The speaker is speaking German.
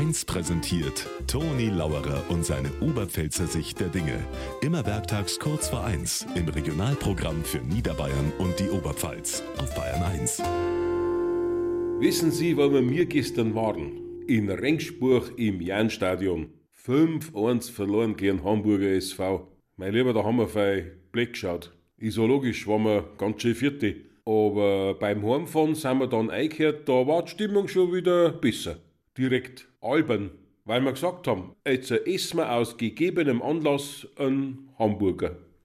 1 präsentiert Toni Lauerer und seine Oberpfälzer Sicht der Dinge. Immer werktags kurz vor 1 im Regionalprogramm für Niederbayern und die Oberpfalz auf Bayern 1. Wissen Sie, wo wir gestern waren? In Rengsburg im Jahnstadion. 5-1 verloren gegen Hamburger SV. Mein Lieber, da haben wir fei Blick geschaut. Ist so logisch, waren wir ganz schön Vierte. Aber beim Heimfahren sind wir dann eingehört, da war die Stimmung schon wieder besser. Direkt albern, weil wir gesagt haben, jetzt essen wir aus gegebenem Anlass einen Hamburger.